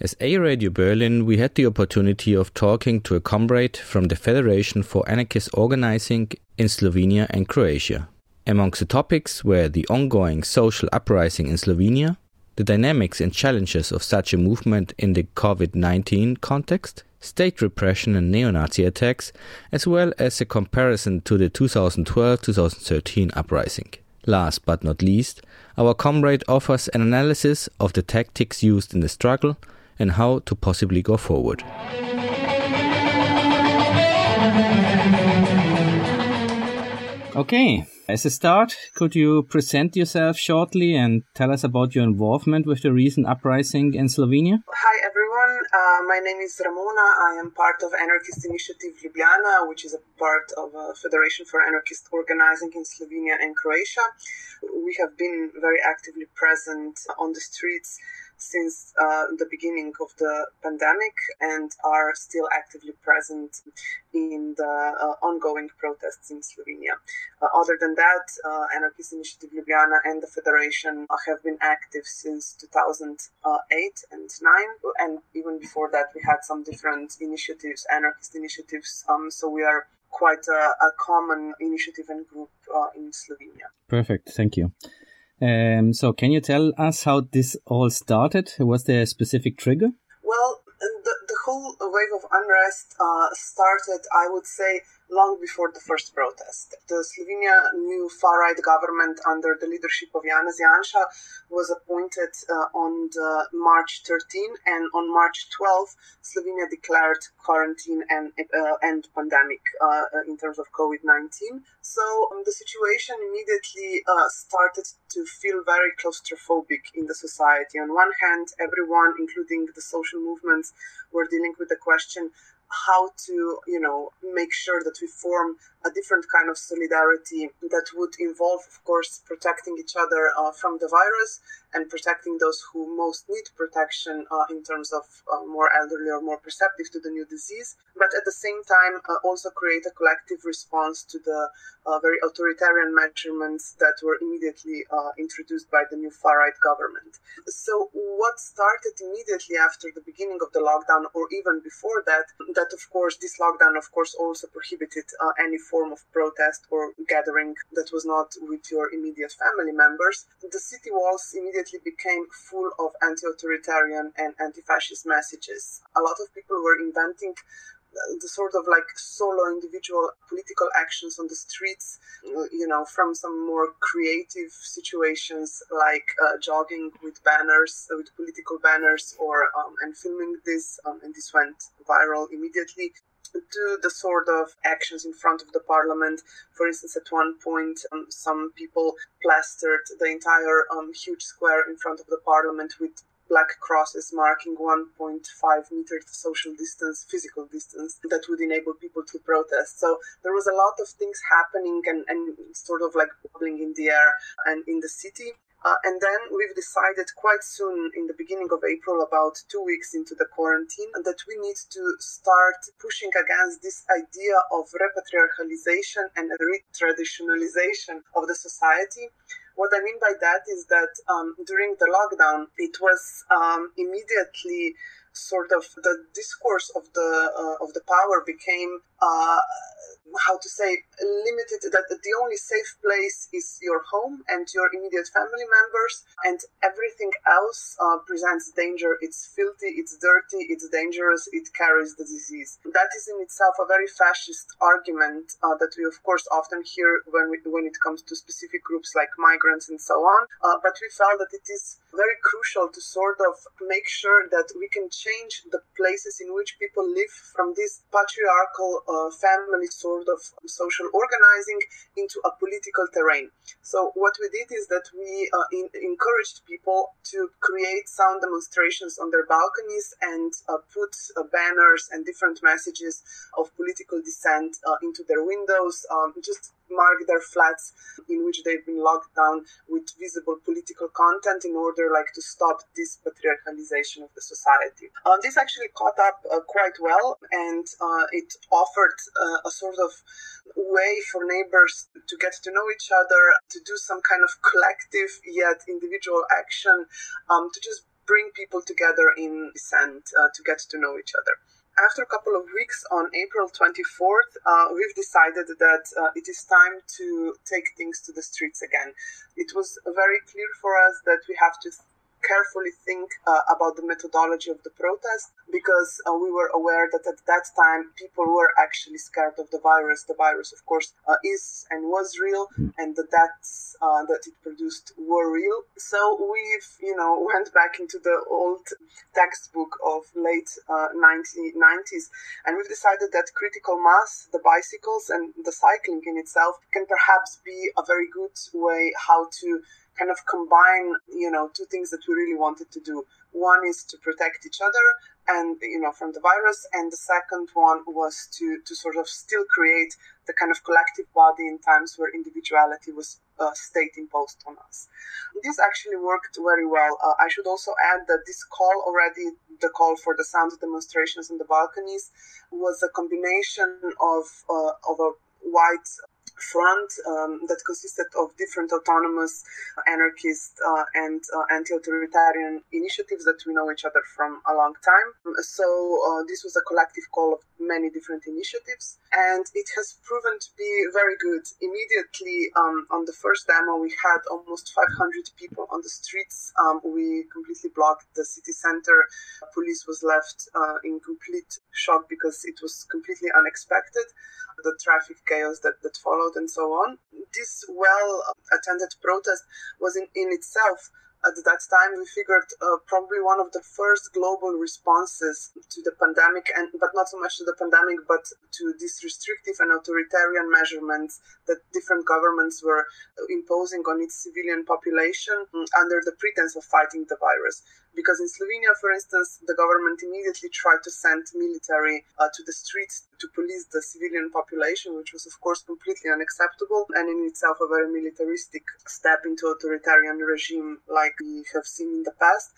As A Radio Berlin, we had the opportunity of talking to a comrade from the Federation for Anarchist Organizing in Slovenia and Croatia. Amongst the topics were the ongoing social uprising in Slovenia, the dynamics and challenges of such a movement in the COVID 19 context, state repression and neo Nazi attacks, as well as a comparison to the 2012 2013 uprising. Last but not least, our comrade offers an analysis of the tactics used in the struggle and how to possibly go forward. Okay, as a start, could you present yourself shortly and tell us about your involvement with the recent uprising in Slovenia? Hi everyone, uh, my name is Ramona. I am part of Anarchist Initiative Ljubljana, which is a part of a Federation for Anarchist Organizing in Slovenia and Croatia. We have been very actively present on the streets since uh, the beginning of the pandemic and are still actively present in the uh, ongoing protests in Slovenia. Uh, other than that, uh, Anarchist Initiative Ljubljana and the Federation have been active since 2008 and 9, and even before that, we had some different initiatives, anarchist initiatives. Um, so we are quite a, a common initiative and group uh, in Slovenia. Perfect, thank you. Um, so, can you tell us how this all started? Was there a specific trigger? Well, the, the whole wave of unrest uh, started, I would say, long before the first protest. The Slovenia new far right government under the leadership of Janez Janša was appointed uh, on March 13 and on March 12 Slovenia declared quarantine and uh, and pandemic uh, in terms of COVID-19. So um, the situation immediately uh, started to feel very claustrophobic in the society. On one hand, everyone, including the social movements, were dealing with the question how to you know make sure that we form a different kind of solidarity that would involve of course protecting each other uh, from the virus and protecting those who most need protection uh, in terms of uh, more elderly or more perceptive to the new disease but at the same time uh, also create a collective response to the uh, very authoritarian measurements that were immediately uh, introduced by the new far right government. So what started immediately after the beginning of the lockdown or even before that that of course this lockdown of course also prohibited uh, any form of protest or gathering that was not with your immediate family members the city walls immediately became full of anti-authoritarian and anti-fascist messages. A lot of people were inventing the sort of like solo individual political actions on the streets, you know, from some more creative situations like uh, jogging with banners, uh, with political banners, or um, and filming this, um, and this went viral immediately to the sort of actions in front of the parliament. For instance, at one point, um, some people plastered the entire um, huge square in front of the parliament with black crosses marking 1.5 meters social distance, physical distance, that would enable people to protest. So there was a lot of things happening and, and sort of like bubbling in the air and in the city. Uh, and then we've decided quite soon, in the beginning of April, about two weeks into the quarantine, that we need to start pushing against this idea of repatriarchalization and retraditionalization of the society. What I mean by that is that um, during the lockdown, it was um, immediately sort of the discourse of the uh, of the power became uh, how to say limited that the only safe place is your home and your immediate family members and everything else uh, presents danger. It's filthy it's dirty it's dangerous it carries the disease. That is in itself a very fascist argument uh, that we of course often hear when we, when it comes to specific groups like migrants and so on uh, but we felt that it is very crucial to sort of make sure that we can change the places in which people live from this patriarchal uh, family sort of social organizing into a political terrain. So what we did is that we uh, in, encouraged people to create sound demonstrations on their balconies and uh, put uh, banners and different messages of political dissent uh, into their windows, um, just mark their flats in which they've been locked down with visible political content in order like to stop this patriarchalization of the society. Um, this actually caught up uh, quite well and uh, it offered uh, a sort of way for neighbors to get to know each other to do some kind of collective yet individual action um, to just bring people together in dissent uh, to get to know each other after a couple of weeks on April 24th, uh, we've decided that uh, it is time to take things to the streets again. It was very clear for us that we have to carefully think uh, about the methodology of the protest because uh, we were aware that at that time people were actually scared of the virus. The virus, of course, uh, is and was real, and the deaths uh, that it produced were real. So we've, you know, went back into the old textbook of late 1990s, uh, and we've decided that critical mass, the bicycles and the cycling in itself, can perhaps be a very good way how to kind of combine, you know, two things that we really wanted to do. One is to protect each other and, you know, from the virus. And the second one was to, to sort of still create the kind of collective body in times where individuality was uh, state imposed on us. This actually worked very well. Uh, I should also add that this call already, the call for the sound demonstrations in the balconies, was a combination of, uh, of a white front um, that consisted of different autonomous, anarchist, uh, and uh, anti-authoritarian initiatives that we know each other from a long time. So uh, this was a collective call of many different initiatives, and it has proven to be very good. Immediately um, on the first demo, we had almost 500 people on the streets. Um, we completely blocked the city center. Police was left uh, in complete shock because it was completely unexpected. The traffic chaos that, that followed and so on. This well attended protest was in, in itself at that time we figured uh, probably one of the first global responses to the pandemic and but not so much to the pandemic but to these restrictive and authoritarian measurements that different governments were imposing on its civilian population mm, under the pretense of fighting the virus because in Slovenia, for instance, the government immediately tried to send military uh, to the streets to police the civilian population, which was, of course, completely unacceptable and in itself a very militaristic step into authoritarian regime like we have seen in the past.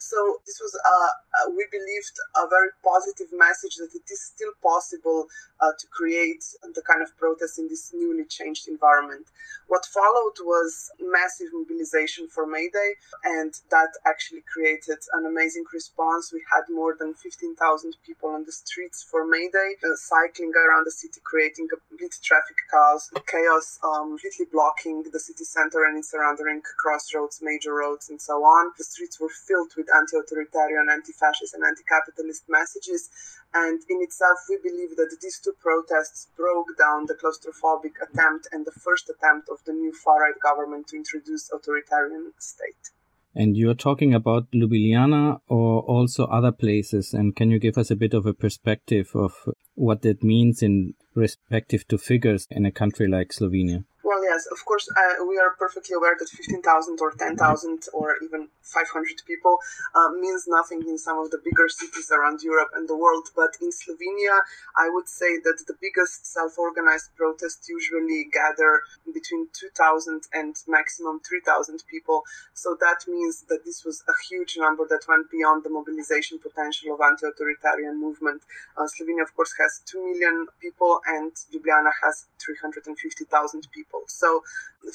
So this was, uh, uh, we believed, a very positive message that it is still possible uh, to create the kind of protest in this newly changed environment. What followed was massive mobilization for May Day, and that actually created an amazing response. We had more than 15,000 people on the streets for May Day, uh, cycling around the city, creating complete traffic chaos, chaos um, completely blocking the city center and its surrounding crossroads, major roads, and so on. The streets were filled with anti authoritarian, anti fascist, and anti capitalist messages. And in itself, we believe that these two protests broke down the claustrophobic attempt and the first attempt of the new far right government to introduce authoritarian state. And you're talking about Ljubljana or also other places. And can you give us a bit of a perspective of what that means in respective to figures in a country like Slovenia? Well, yes, of course, uh, we are perfectly aware that 15,000 or 10,000 or even 500 people uh, means nothing in some of the bigger cities around Europe and the world. But in Slovenia, I would say that the biggest self organized protests usually gather between 2,000 and maximum 3,000 people. So that means that this was a huge number that went beyond the mobilization potential of anti authoritarian movement. Uh, Slovenia, of course, has 2 million people, and Ljubljana has 350,000 people. So,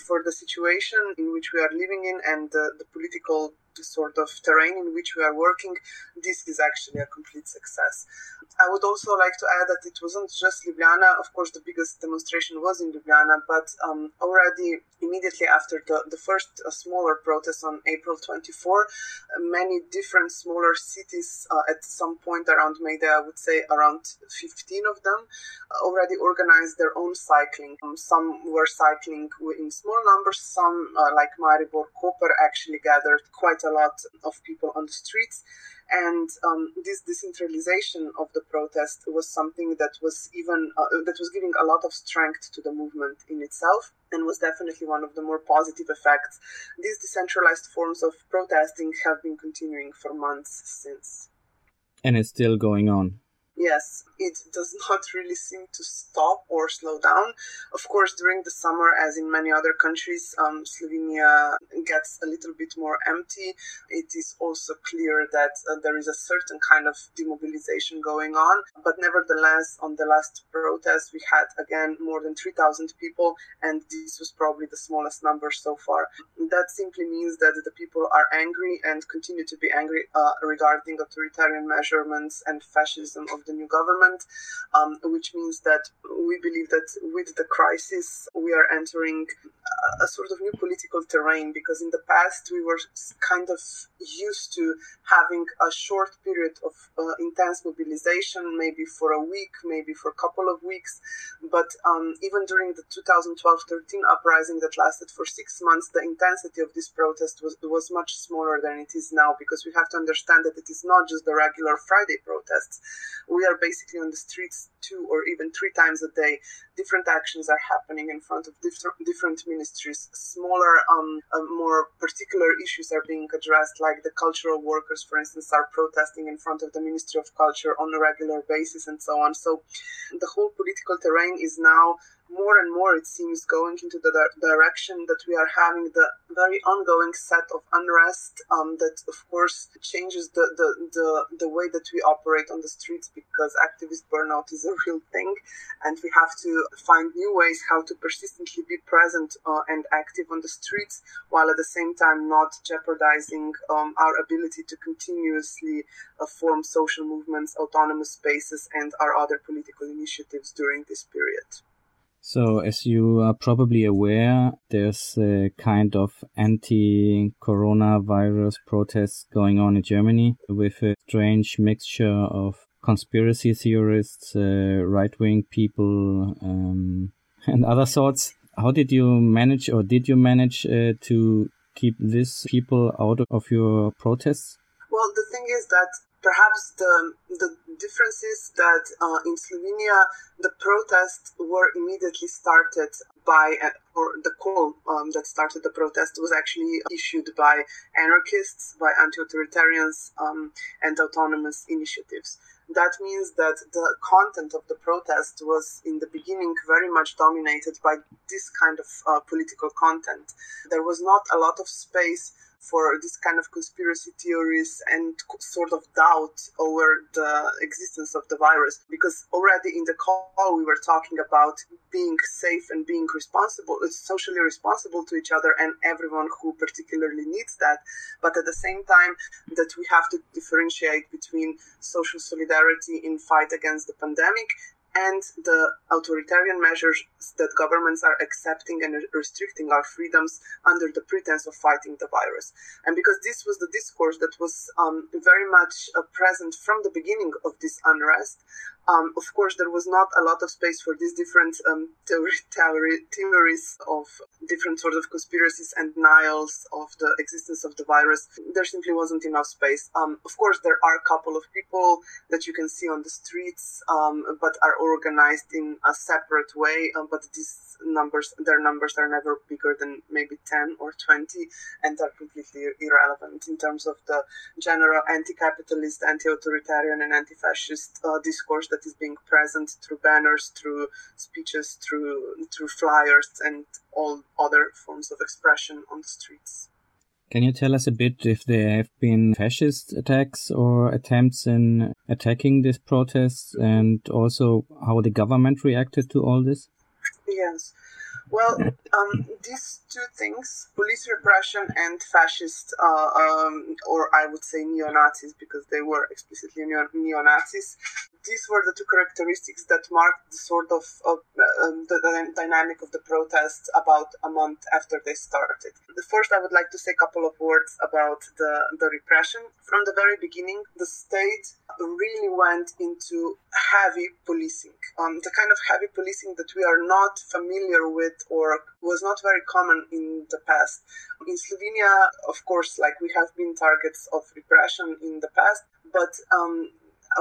for the situation in which we are living in and the, the political sort of terrain in which we are working, this is actually a complete success. I would also like to add that it wasn't just Ljubljana. Of course, the biggest demonstration was in Ljubljana, but um, already immediately after the, the first uh, smaller protest on April 24, uh, many different smaller cities uh, at some point around May Day, I would say around 15 of them, uh, already organized their own cycling. Um, some were cycling in small numbers, some, uh, like Maribor Koper, actually gathered quite a lot of people on the streets. And um, this decentralization of the protest was something that was even uh, that was giving a lot of strength to the movement in itself and was definitely one of the more positive effects. These decentralized forms of protesting have been continuing for months since. And it's still going on yes, it does not really seem to stop or slow down. Of course, during the summer, as in many other countries, um, Slovenia gets a little bit more empty. It is also clear that uh, there is a certain kind of demobilization going on. But nevertheless, on the last protest, we had again more than 3,000 people, and this was probably the smallest number so far. That simply means that the people are angry and continue to be angry uh, regarding authoritarian measurements and fascism of the new government, um, which means that we believe that with the crisis, we are entering a sort of new political terrain because in the past we were kind of used to having a short period of uh, intense mobilization, maybe for a week, maybe for a couple of weeks. But um, even during the 2012 13 uprising that lasted for six months, the intensity of this protest was, was much smaller than it is now because we have to understand that it is not just the regular Friday protests we are basically on the streets two or even three times a day. Different actions are happening in front of different different ministries. Smaller, um, uh, more particular issues are being addressed, like the cultural workers, for instance, are protesting in front of the Ministry of Culture on a regular basis, and so on. So, the whole political terrain is now more and more it seems going into the di- direction that we are having the very ongoing set of unrest um, that of course changes the, the, the, the way that we operate on the streets because activist burnout is a real thing and we have to find new ways how to persistently be present uh, and active on the streets while at the same time not jeopardizing um, our ability to continuously uh, form social movements autonomous spaces and our other political initiatives during this period so, as you are probably aware, there's a kind of anti coronavirus protests going on in Germany with a strange mixture of conspiracy theorists, uh, right wing people, um, and other sorts. How did you manage, or did you manage uh, to keep these people out of your protests? Well, the thing is that perhaps the the that uh, in Slovenia the protests were immediately started by uh, or the call um, that started the protest was actually issued by anarchists, by anti-authoritarians um, and autonomous initiatives. That means that the content of the protest was in the beginning very much dominated by this kind of uh, political content. There was not a lot of space for this kind of conspiracy theories and sort of doubt over the existence of the virus. Because already in the call, we were talking about being safe and being responsible, uh, socially responsible to each other and everyone who particularly needs that. But at the same time, that we have to differentiate between social solidarity in fight against the pandemic and the authoritarian measures that governments are accepting and restricting our freedoms under the pretense of fighting the virus. And because this was the discourse that was um, very much uh, present from the beginning of this unrest, um, of course, there was not a lot of space for these different um, theory, theory, theories of different sorts of conspiracies and denials of the existence of the virus. There simply wasn't enough space. Um, of course, there are a couple of people that you can see on the streets, um, but are organized in a separate way. Uh, but these numbers, their numbers are never bigger than maybe 10 or 20 and are completely irrelevant in terms of the general anti-capitalist, anti-authoritarian and anti-fascist uh, discourse that is being present through banners, through speeches, through through flyers, and all other forms of expression on the streets. Can you tell us a bit if there have been fascist attacks or attempts in attacking these protests, and also how the government reacted to all this? Yes. Well, um, these two things, police repression and fascist, uh, um, or I would say neo Nazis, because they were explicitly neo Nazis, these were the two characteristics that marked the sort of uh, um, the, the, dynamic of the protests about a month after they started. First, I would like to say a couple of words about the, the repression. From the very beginning, the state really went into heavy policing, um, the kind of heavy policing that we are not familiar with or was not very common in the past. In Slovenia, of course, like we have been targets of repression in the past, but um,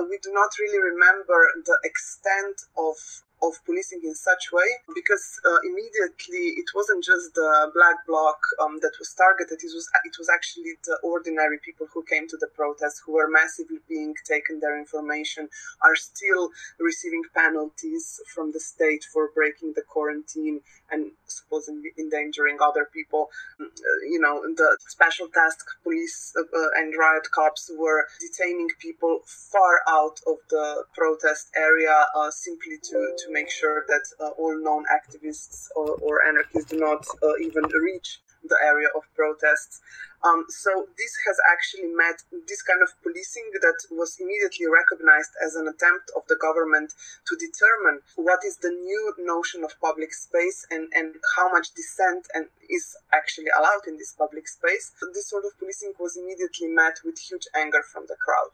we do not really remember the extent of of policing in such way because uh, immediately it wasn't just the black bloc um, that was targeted it was it was actually the ordinary people who came to the protest who were massively being taken. Their information are still receiving penalties from the state for breaking the quarantine and supposedly endangering other people. Uh, you know the special task police uh, uh, and riot cops were detaining people far out of the protest area uh, simply to to make sure that uh, all known activists or, or anarchists do not uh, even reach the area of protests. Um, so this has actually met this kind of policing that was immediately recognized as an attempt of the government to determine what is the new notion of public space and, and how much dissent and is actually allowed in this public space. This sort of policing was immediately met with huge anger from the crowd.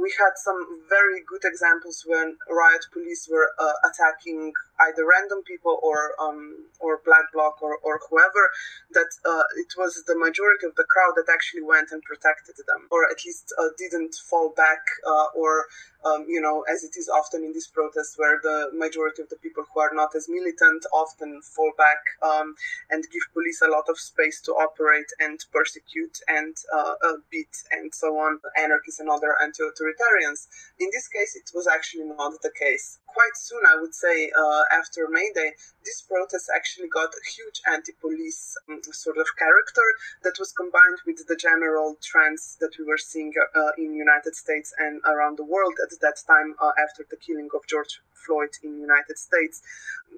We had some very good examples when riot police were uh, attacking either random people or um, or black bloc or, or whoever that uh, it was the majority of the crowd that actually went and protected them, or at least uh, didn't fall back, uh, or um, you know, as it is often in these protests, where the majority of the people who are not as militant often fall back um, and give police a lot of space to operate and persecute and uh, uh beat and so on anarchists and other anti-authoritarians. In this case, it was actually not the case. Quite soon, I would say, uh, after May Day, this protest actually got a huge anti-police um, sort of character that was combined with the general trends that we were seeing uh, in United States and around the world at that time uh, after the killing of George Floyd in United States.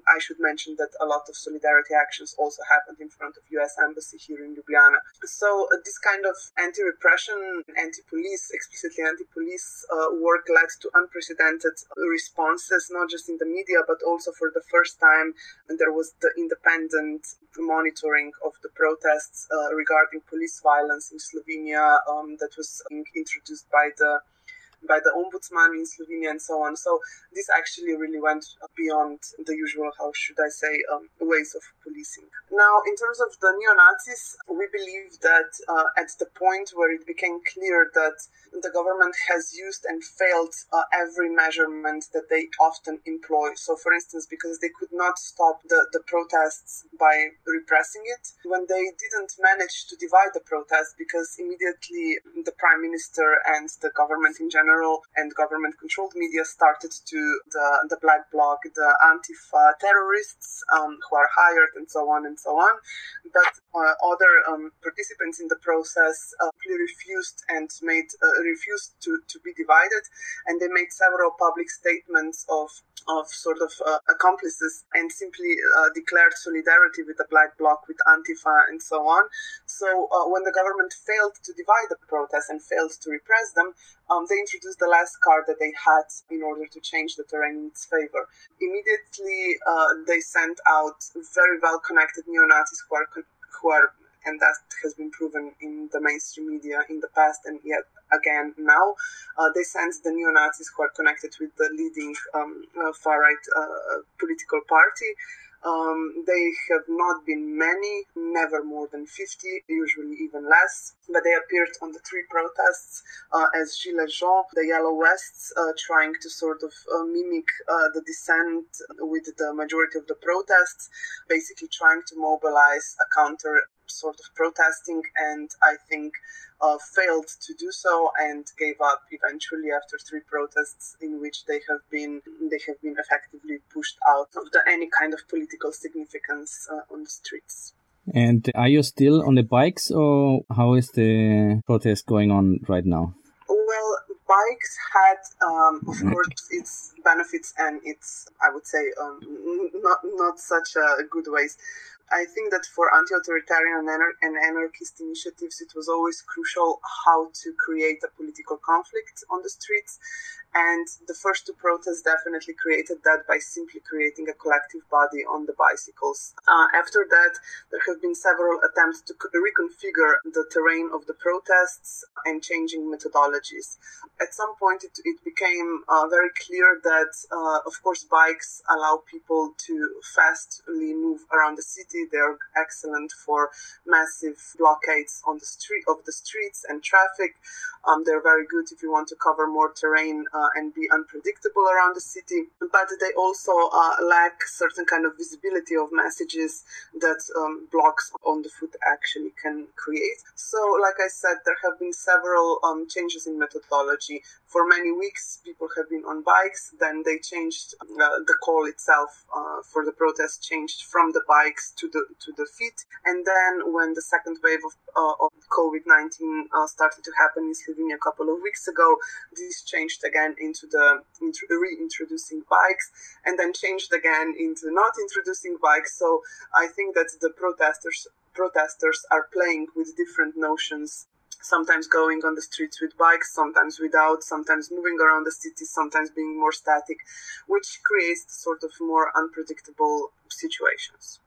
I should mention that a lot of solidarity actions also happened in front of U.S. Embassy here in Ljubljana. So uh, this kind of anti-repression, anti-police, explicitly anti-police uh, work led to unprecedented responses, not just in the media, but also for the first time and there was the independent monitoring of the protests uh, regarding police violence in Slovenia um, that was introduced by the by the ombudsman in Slovenia and so on. So this actually really went beyond the usual, how should I say, um, ways of policing. Now, in terms of the neo Nazis, we believe that uh, at the point where it became clear that the government has used and failed uh, every measurement that they often employ. So, for instance, because they could not stop the, the protests by repressing it, when they didn't manage to divide the protests, because immediately the prime minister and the government in general and government controlled media started to the, the black bloc, the Antifa terrorists um, who are hired and so on and so on. But uh, other um, participants in the process uh, refused and made uh, refused to, to be divided, and they made several public statements of of sort of uh, accomplices and simply uh, declared solidarity with the black bloc, with Antifa, and so on. So uh, when the government failed to divide the protests and failed to repress them, um, they introduced the last card that they had in order to change the terrain in its favor. Immediately, uh, they sent out very well connected neo Nazis who are who are and that has been proven in the mainstream media in the past and yet again now. Uh, they sense the neo Nazis who are connected with the leading um, uh, far right uh, political party. Um, they have not been many, never more than 50, usually even less, but they appeared on the three protests uh, as Gilets jaunes, the Yellow Vests, uh, trying to sort of uh, mimic uh, the dissent with the majority of the protests, basically trying to mobilize a counter sort of protesting and I think uh, failed to do so and gave up eventually after three protests in which they have been they have been effectively pushed out of the, any kind of political significance uh, on the streets. And are you still on the bikes or how is the protest going on right now? Well, bikes had, um, of mm-hmm. course, its benefits and its, I would say, um, not not such uh, good ways. I think that for anti authoritarian and anarchist initiatives, it was always crucial how to create a political conflict on the streets. And the first two protests definitely created that by simply creating a collective body on the bicycles. Uh, after that, there have been several attempts to reconfigure the terrain of the protests and changing methodologies. At some point, it, it became uh, very clear that, uh, of course, bikes allow people to fastly move around the city. They are excellent for massive blockades on the street of the streets and traffic. Um, they're very good if you want to cover more terrain uh, and be unpredictable around the city. But they also uh, lack certain kind of visibility of messages that um, blocks on the foot actually can create. So, like I said, there have been several um, changes in methodology. For many weeks, people have been on bikes. Then they changed uh, the call itself uh, for the protest changed from the bikes to the to the feet. And then when the second wave of, uh, of COVID nineteen uh, started to happen in Slovenia a couple of weeks ago, this changed again into the into reintroducing bikes, and then changed again into not introducing bikes. So I think that the protesters protesters are playing with different notions sometimes going on the streets with bikes, sometimes without, sometimes moving around the city, sometimes being more static, which creates sort of more unpredictable situations.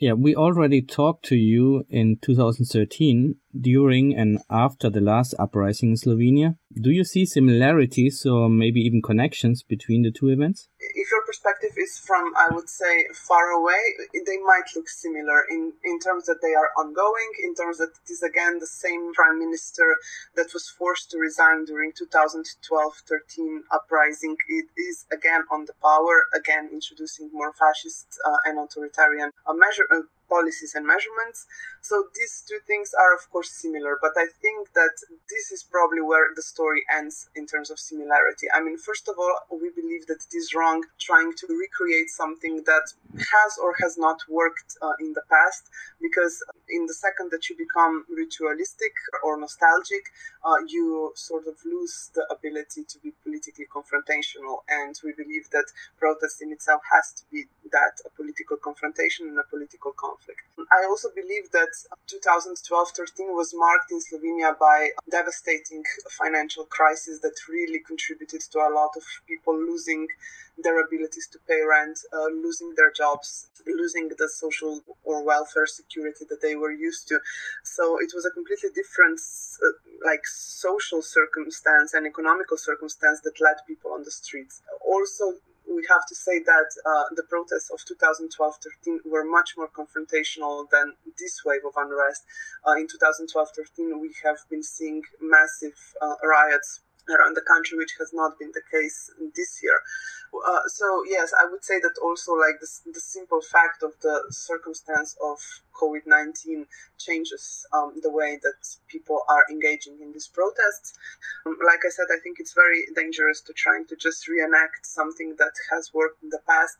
Yeah, we already talked to you in 2013 during and after the last uprising in Slovenia. Do you see similarities or maybe even connections between the two events? If your perspective is from, I would say, far away, they might look similar in, in terms that they are ongoing, in terms that it is again the same prime minister that was forced to resign during 2012-13 uprising. It is again on the power, again introducing more fascist uh, and authoritarian uh, measure, uh, policies and measurements. So these two things are, of course, similar, but I think that this is probably where the story ends in terms of similarity. I mean, first of all, we believe that it is wrong trying to recreate something that has or has not worked uh, in the past, because in the second that you become ritualistic or nostalgic, uh, you sort of lose the ability to be politically confrontational. And we believe that protest in itself has to be that a political confrontation and a political conflict. I also believe that 2012-13 was marked in Slovenia by a devastating financial crisis that really contributed to a lot of people losing their abilities to pay rent, uh, losing their jobs, losing the social or welfare security that they were used to. So it was a completely different, uh, like, social circumstance and economical circumstance that led people on the streets. Also, we have to say that uh, the protests of 2012-13 were much more confrontational than this wave of unrest. Uh, in 2012-13, we have been seeing massive uh, riots around the country, which has not been the case this year. Uh, so yes, I would say that also like the, the simple fact of the circumstance of COVID nineteen changes um, the way that people are engaging in these protests. Um, like I said, I think it's very dangerous to trying to just reenact something that has worked in the past.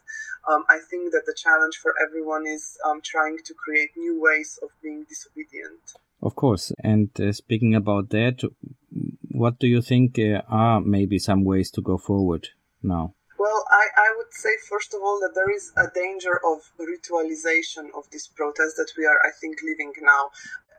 Um, I think that the challenge for everyone is um, trying to create new ways of being disobedient. Of course, and uh, speaking about that, what do you think uh, are maybe some ways to go forward now? Well, I, I would say, first of all, that there is a danger of ritualization of this protest that we are, I think, living now.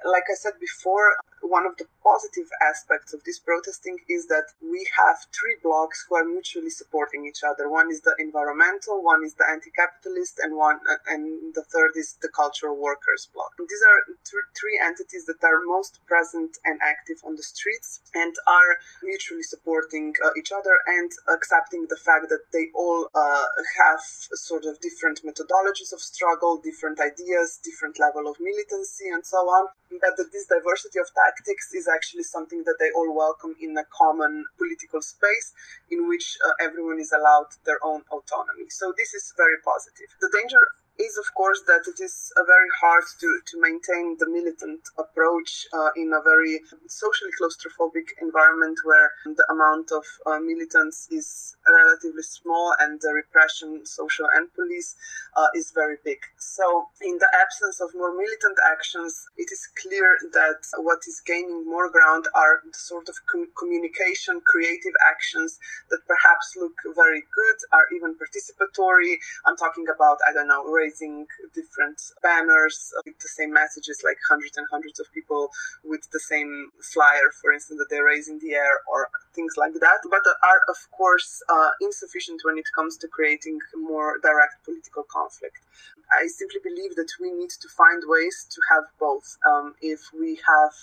Like I said before, one of the positive aspects of this protesting is that we have three blocks who are mutually supporting each other. One is the environmental, one is the anti-capitalist, and one uh, and the third is the cultural workers block. These are th- three entities that are most present and active on the streets and are mutually supporting uh, each other and accepting the fact that they all uh, have sort of different methodologies of struggle, different ideas, different level of militancy, and so on. But that this diversity of tactics is actually something that they all welcome in a common political space in which uh, everyone is allowed their own autonomy. So this is very positive. The danger is, of course, that it is very hard to, to maintain the militant approach uh, in a very socially claustrophobic environment where the amount of uh, militants is relatively small and the repression, social and police, uh, is very big. So, in the absence of more militant actions, it is clear that what is gaining more ground are the sort of com- communication, creative actions that perhaps look very good, are even participatory. I'm talking about, I don't know, different banners with the same messages, like hundreds and hundreds of people with the same flyer, for instance, that they raise in the air, or things like that, but are, of course, uh, insufficient when it comes to creating more direct political conflict. I simply believe that we need to find ways to have both. Um, if we have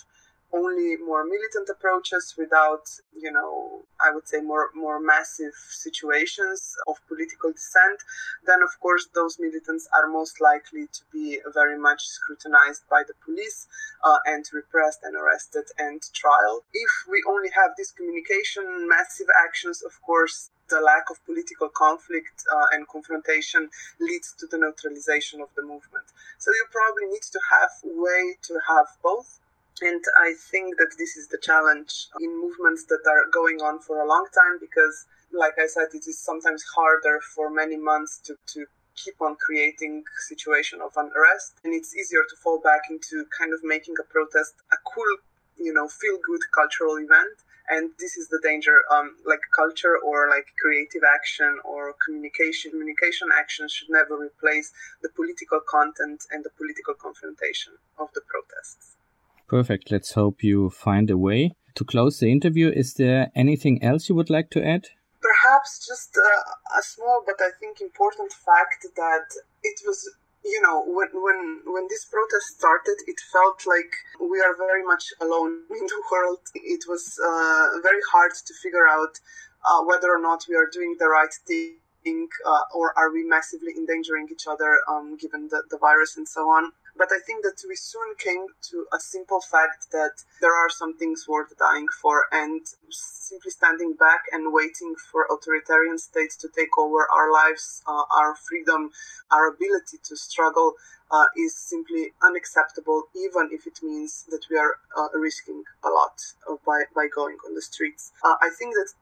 only more militant approaches without, you know, I would say more more massive situations of political dissent, then of course those militants are most likely to be very much scrutinized by the police uh, and repressed and arrested and trial. If we only have this communication, massive actions, of course, the lack of political conflict uh, and confrontation leads to the neutralization of the movement. So you probably need to have way to have both and I think that this is the challenge in movements that are going on for a long time because, like I said, it is sometimes harder for many months to, to keep on creating situation of unrest. And it's easier to fall back into kind of making a protest a cool you know feel good cultural event. And this is the danger um, like culture or like creative action or communication communication action should never replace the political content and the political confrontation of the protests Perfect. Let's hope you find a way. To close the interview, is there anything else you would like to add? Perhaps just uh, a small but I think important fact that it was you know when when when this protest started it felt like we are very much alone in the world it was uh, very hard to figure out uh, whether or not we are doing the right thing uh, or are we massively endangering each other um, given the, the virus and so on but I think that we soon came to a simple fact that there are some things worth dying for, and simply standing back and waiting for authoritarian states to take over our lives, uh, our freedom, our ability to struggle uh, is simply unacceptable, even if it means that we are uh, risking a lot by, by going on the streets. Uh, I think that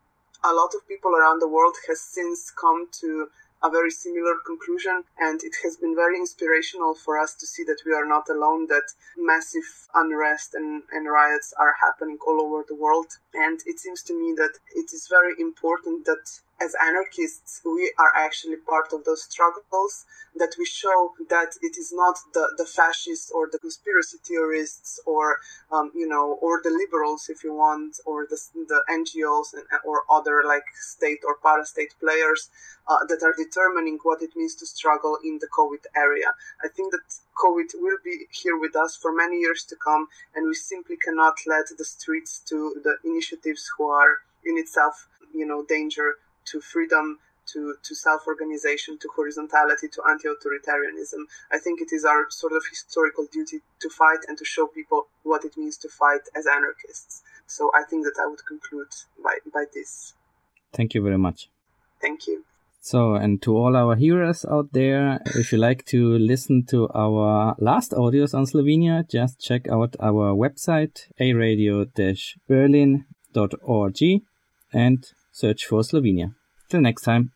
a lot of people around the world has since come to a very similar conclusion. And it has been very inspirational for us to see that we are not alone, that massive unrest and, and riots are happening all over the world. And it seems to me that it is very important that as anarchists, we are actually part of those struggles, that we show that it is not the, the fascists or the conspiracy theorists or, um, you know, or the liberals, if you want, or the, the NGOs and, or other like state or para-state players uh, that are determining what it means to struggle in the COVID area. I think that COVID will be here with us for many years to come, and we simply cannot let the streets to the initiatives who are in itself, you know, danger to freedom, to, to self organization, to horizontality, to anti authoritarianism. I think it is our sort of historical duty to fight and to show people what it means to fight as anarchists. So I think that I would conclude by, by this. Thank you very much. Thank you. So, and to all our hearers out there, if you like to listen to our last audios on Slovenia, just check out our website, aradio-berlin.org and search for Slovenia. Till next time.